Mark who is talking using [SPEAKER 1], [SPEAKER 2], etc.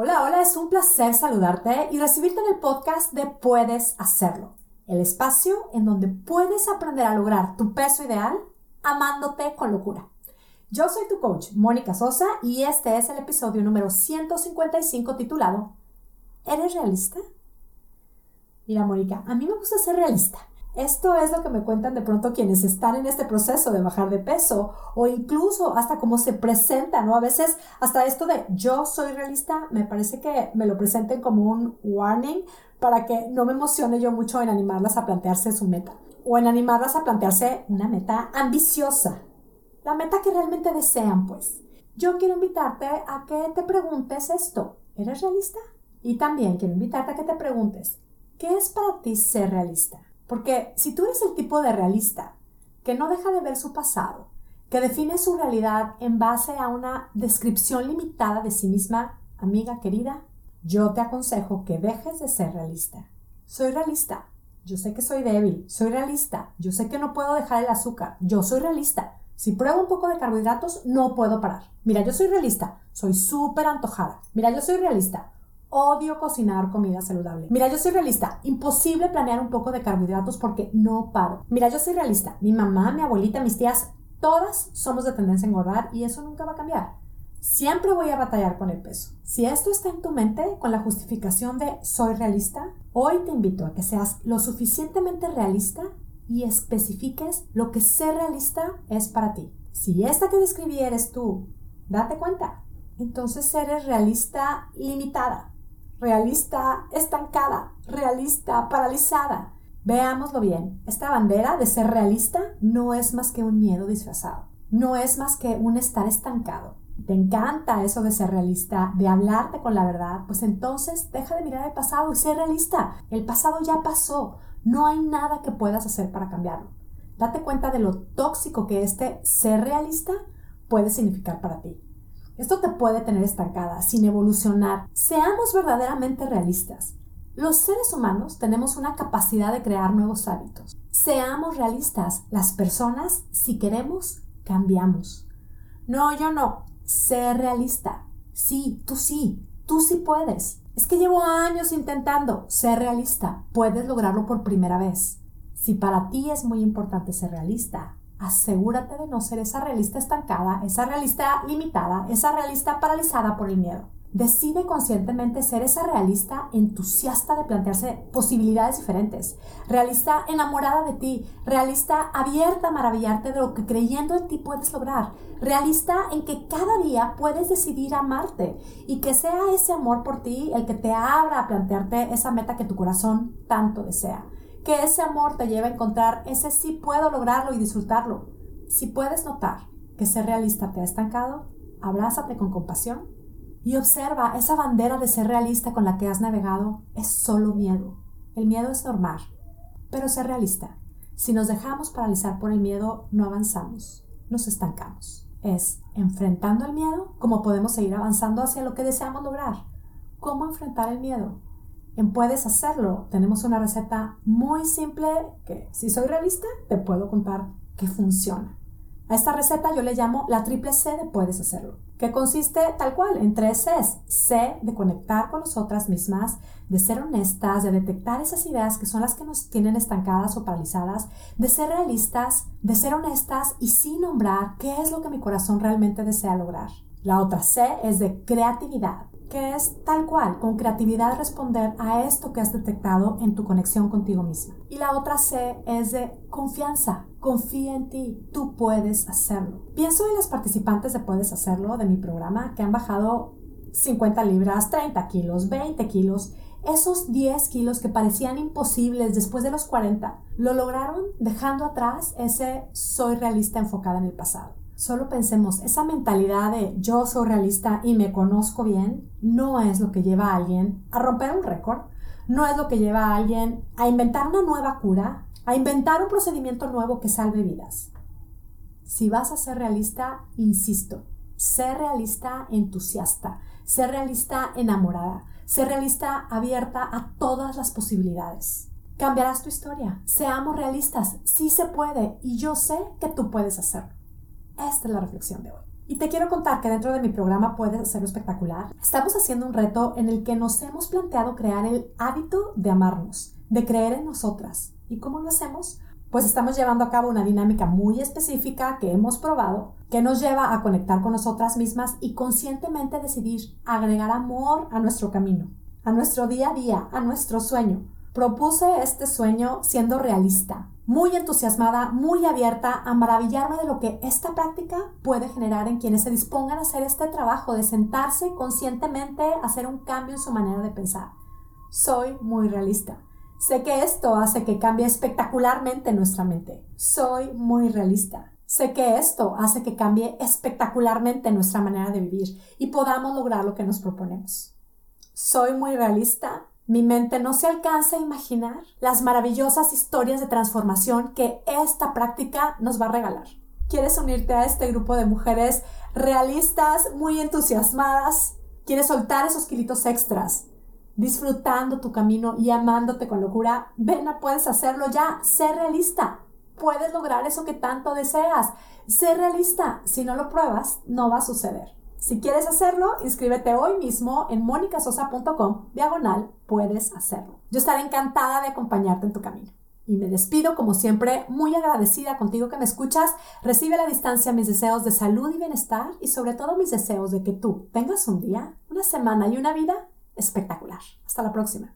[SPEAKER 1] Hola, hola, es un placer saludarte y recibirte en el podcast de Puedes Hacerlo, el espacio en donde puedes aprender a lograr tu peso ideal amándote con locura. Yo soy tu coach, Mónica Sosa, y este es el episodio número 155 titulado ¿Eres realista? Mira, Mónica, a mí me gusta ser realista. Esto es lo que me cuentan de pronto quienes están en este proceso de bajar de peso o incluso hasta cómo se presenta, ¿no? A veces hasta esto de yo soy realista, me parece que me lo presenten como un warning para que no me emocione yo mucho en animarlas a plantearse su meta o en animarlas a plantearse una meta ambiciosa, la meta que realmente desean, pues. Yo quiero invitarte a que te preguntes esto, ¿eres realista? Y también quiero invitarte a que te preguntes, ¿qué es para ti ser realista? Porque si tú eres el tipo de realista que no deja de ver su pasado, que define su realidad en base a una descripción limitada de sí misma, amiga querida, yo te aconsejo que dejes de ser realista. Soy realista. Yo sé que soy débil. Soy realista. Yo sé que no puedo dejar el azúcar. Yo soy realista. Si pruebo un poco de carbohidratos, no puedo parar. Mira, yo soy realista. Soy súper antojada. Mira, yo soy realista. Odio cocinar comida saludable. Mira, yo soy realista. Imposible planear un poco de carbohidratos porque no paro. Mira, yo soy realista. Mi mamá, mi abuelita, mis tías, todas somos de tendencia a engordar y eso nunca va a cambiar. Siempre voy a batallar con el peso. Si esto está en tu mente con la justificación de soy realista, hoy te invito a que seas lo suficientemente realista y especifiques lo que ser realista es para ti. Si esta que describí eres tú, date cuenta. Entonces eres realista limitada realista estancada, realista paralizada. Veámoslo bien, esta bandera de ser realista no es más que un miedo disfrazado, no es más que un estar estancado. Te encanta eso de ser realista, de hablarte con la verdad, pues entonces deja de mirar el pasado y ser realista. El pasado ya pasó, no hay nada que puedas hacer para cambiarlo. Date cuenta de lo tóxico que este ser realista puede significar para ti. Esto te puede tener estancada, sin evolucionar. Seamos verdaderamente realistas. Los seres humanos tenemos una capacidad de crear nuevos hábitos. Seamos realistas. Las personas, si queremos, cambiamos. No, yo no. Sé realista. Sí, tú sí. Tú sí puedes. Es que llevo años intentando ser realista. Puedes lograrlo por primera vez. Si para ti es muy importante ser realista, asegúrate de no ser esa realista estancada, esa realista limitada, esa realista paralizada por el miedo. Decide conscientemente ser esa realista entusiasta de plantearse posibilidades diferentes, realista enamorada de ti, realista abierta a maravillarte de lo que creyendo en ti puedes lograr, realista en que cada día puedes decidir amarte y que sea ese amor por ti el que te abra a plantearte esa meta que tu corazón tanto desea que ese amor te lleve a encontrar ese sí puedo lograrlo y disfrutarlo. Si puedes notar que ser realista te ha estancado, abrázate con compasión y observa esa bandera de ser realista con la que has navegado es solo miedo. El miedo es normal, pero ser realista. Si nos dejamos paralizar por el miedo, no avanzamos, nos estancamos. Es enfrentando el miedo como podemos seguir avanzando hacia lo que deseamos lograr. ¿Cómo enfrentar el miedo? Puedes Hacerlo tenemos una receta muy simple que si soy realista te puedo contar que funciona. A esta receta yo le llamo la triple C de Puedes Hacerlo, que consiste tal cual en tres Cs. C de conectar con nosotras mismas, de ser honestas, de detectar esas ideas que son las que nos tienen estancadas o paralizadas, de ser realistas, de ser honestas y sin nombrar qué es lo que mi corazón realmente desea lograr. La otra C es de creatividad, que es tal cual, con creatividad responder a esto que has detectado en tu conexión contigo misma. Y la otra C es de confianza, confía en ti, tú puedes hacerlo. Pienso en las participantes de Puedes Hacerlo de mi programa que han bajado 50 libras, 30 kilos, 20 kilos, esos 10 kilos que parecían imposibles después de los 40, lo lograron dejando atrás ese soy realista enfocada en el pasado. Solo pensemos, esa mentalidad de yo soy realista y me conozco bien, no es lo que lleva a alguien a romper un récord, no es lo que lleva a alguien a inventar una nueva cura, a inventar un procedimiento nuevo que salve vidas. Si vas a ser realista, insisto, sé realista entusiasta, sé realista enamorada, sé realista abierta a todas las posibilidades. Cambiarás tu historia. Seamos realistas, sí se puede y yo sé que tú puedes hacerlo. Esta es la reflexión de hoy. Y te quiero contar que dentro de mi programa Puedes hacerlo espectacular, estamos haciendo un reto en el que nos hemos planteado crear el hábito de amarnos, de creer en nosotras. ¿Y cómo lo hacemos? Pues estamos llevando a cabo una dinámica muy específica que hemos probado, que nos lleva a conectar con nosotras mismas y conscientemente decidir agregar amor a nuestro camino, a nuestro día a día, a nuestro sueño. Propuse este sueño siendo realista, muy entusiasmada, muy abierta a maravillarme de lo que esta práctica puede generar en quienes se dispongan a hacer este trabajo de sentarse conscientemente a hacer un cambio en su manera de pensar. Soy muy realista. Sé que esto hace que cambie espectacularmente nuestra mente. Soy muy realista. Sé que esto hace que cambie espectacularmente nuestra manera de vivir y podamos lograr lo que nos proponemos. Soy muy realista mi mente no se alcanza a imaginar las maravillosas historias de transformación que esta práctica nos va a regalar. ¿Quieres unirte a este grupo de mujeres realistas, muy entusiasmadas? ¿Quieres soltar esos kilitos extras? Disfrutando tu camino y amándote con locura, ven, puedes hacerlo ya. Sé realista. Puedes lograr eso que tanto deseas. Sé realista. Si no lo pruebas, no va a suceder. Si quieres hacerlo, inscríbete hoy mismo en monicasosa.com, diagonal, puedes hacerlo. Yo estaré encantada de acompañarte en tu camino. Y me despido, como siempre, muy agradecida contigo que me escuchas. Recibe a la distancia mis deseos de salud y bienestar y sobre todo mis deseos de que tú tengas un día, una semana y una vida espectacular. Hasta la próxima.